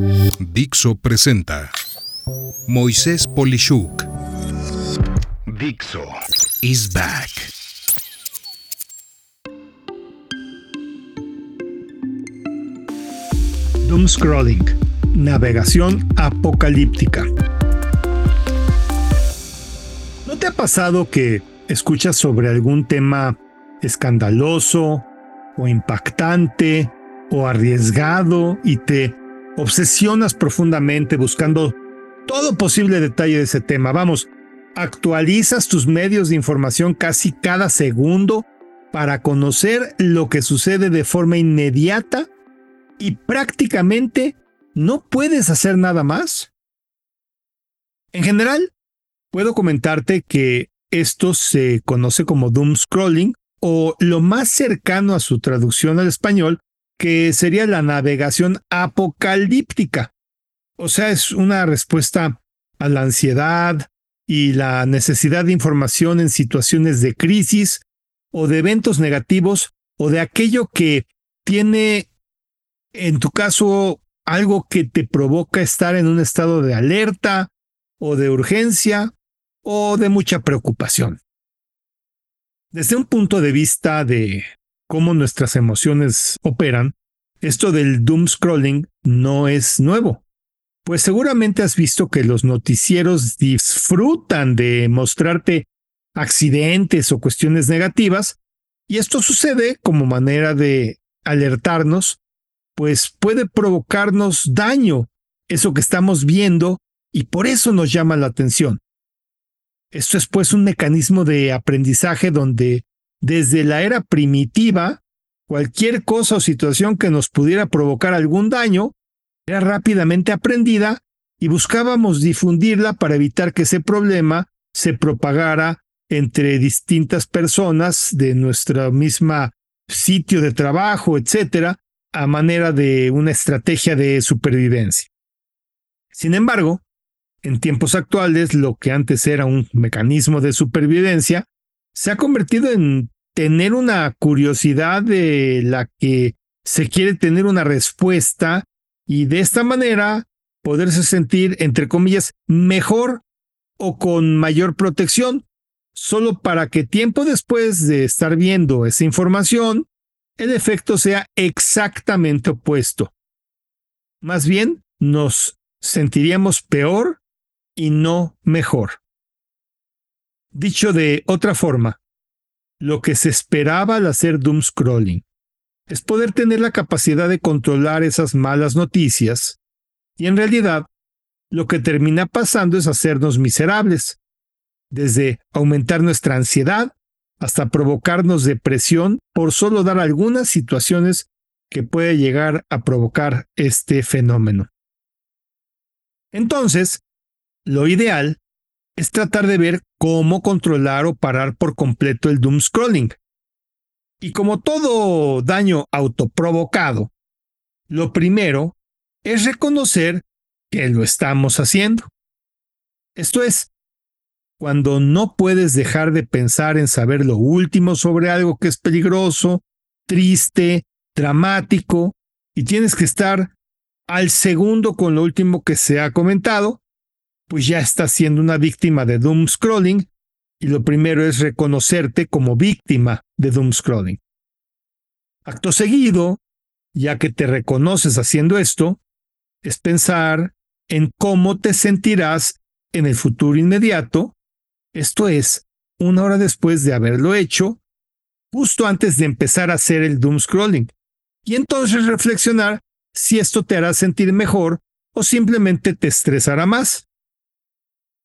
Dixo presenta Moisés Polishuk. Dixo is back. Doom scrolling, navegación apocalíptica. ¿No te ha pasado que escuchas sobre algún tema escandaloso o impactante o arriesgado y te obsesionas profundamente buscando todo posible detalle de ese tema. Vamos, actualizas tus medios de información casi cada segundo para conocer lo que sucede de forma inmediata y prácticamente no puedes hacer nada más. En general, puedo comentarte que esto se conoce como doom scrolling o lo más cercano a su traducción al español, que sería la navegación apocalíptica. O sea, es una respuesta a la ansiedad y la necesidad de información en situaciones de crisis o de eventos negativos o de aquello que tiene, en tu caso, algo que te provoca estar en un estado de alerta o de urgencia o de mucha preocupación. Desde un punto de vista de cómo nuestras emociones operan, esto del doom scrolling no es nuevo. Pues seguramente has visto que los noticieros disfrutan de mostrarte accidentes o cuestiones negativas, y esto sucede como manera de alertarnos, pues puede provocarnos daño eso que estamos viendo y por eso nos llama la atención. Esto es pues un mecanismo de aprendizaje donde desde la era primitiva, cualquier cosa o situación que nos pudiera provocar algún daño era rápidamente aprendida y buscábamos difundirla para evitar que ese problema se propagara entre distintas personas de nuestro misma sitio de trabajo, etcétera, a manera de una estrategia de supervivencia. Sin embargo, en tiempos actuales, lo que antes era un mecanismo de supervivencia se ha convertido en tener una curiosidad de la que se quiere tener una respuesta y de esta manera poderse sentir, entre comillas, mejor o con mayor protección, solo para que tiempo después de estar viendo esa información, el efecto sea exactamente opuesto. Más bien, nos sentiríamos peor y no mejor. Dicho de otra forma, lo que se esperaba al hacer doom scrolling es poder tener la capacidad de controlar esas malas noticias y en realidad lo que termina pasando es hacernos miserables, desde aumentar nuestra ansiedad hasta provocarnos depresión por solo dar algunas situaciones que puede llegar a provocar este fenómeno. Entonces, lo ideal es tratar de ver cómo controlar o parar por completo el doom scrolling. Y como todo daño autoprovocado, lo primero es reconocer que lo estamos haciendo. Esto es, cuando no puedes dejar de pensar en saber lo último sobre algo que es peligroso, triste, dramático, y tienes que estar al segundo con lo último que se ha comentado, pues ya estás siendo una víctima de doom scrolling y lo primero es reconocerte como víctima de doom scrolling. Acto seguido, ya que te reconoces haciendo esto, es pensar en cómo te sentirás en el futuro inmediato, esto es, una hora después de haberlo hecho, justo antes de empezar a hacer el doom scrolling, y entonces reflexionar si esto te hará sentir mejor o simplemente te estresará más.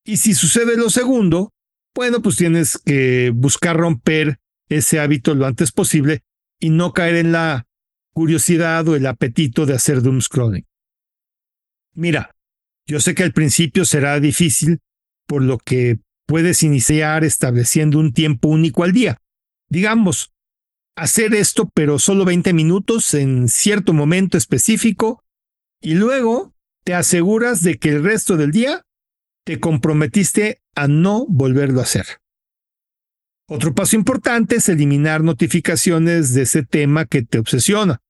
Y si sucede lo segundo, bueno, pues tienes que buscar romper ese hábito lo antes posible y no caer en la curiosidad o el apetito de hacer doom scrolling. Mira, yo sé que al principio será difícil, por lo que puedes iniciar estableciendo un tiempo único al día. Digamos, hacer esto pero solo 20 minutos en cierto momento específico y luego te aseguras de que el resto del día te comprometiste a no volverlo a hacer. Otro paso importante es eliminar notificaciones de ese tema que te obsesiona.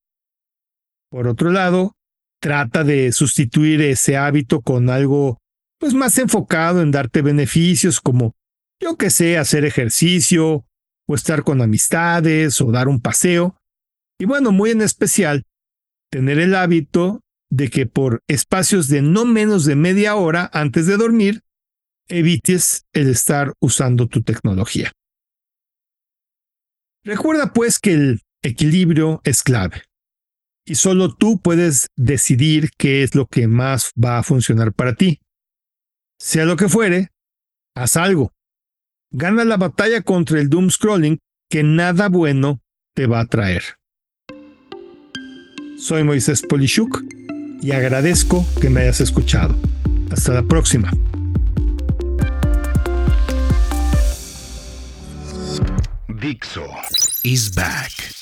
Por otro lado, trata de sustituir ese hábito con algo pues más enfocado en darte beneficios como yo que sé, hacer ejercicio o estar con amistades o dar un paseo. Y bueno, muy en especial, tener el hábito de que por espacios de no menos de media hora antes de dormir, evites el estar usando tu tecnología. Recuerda pues que el equilibrio es clave y solo tú puedes decidir qué es lo que más va a funcionar para ti. Sea lo que fuere, haz algo. Gana la batalla contra el doom scrolling que nada bueno te va a traer. Soy Moisés Polishuk y agradezco que me hayas escuchado. Hasta la próxima. Dixo is back.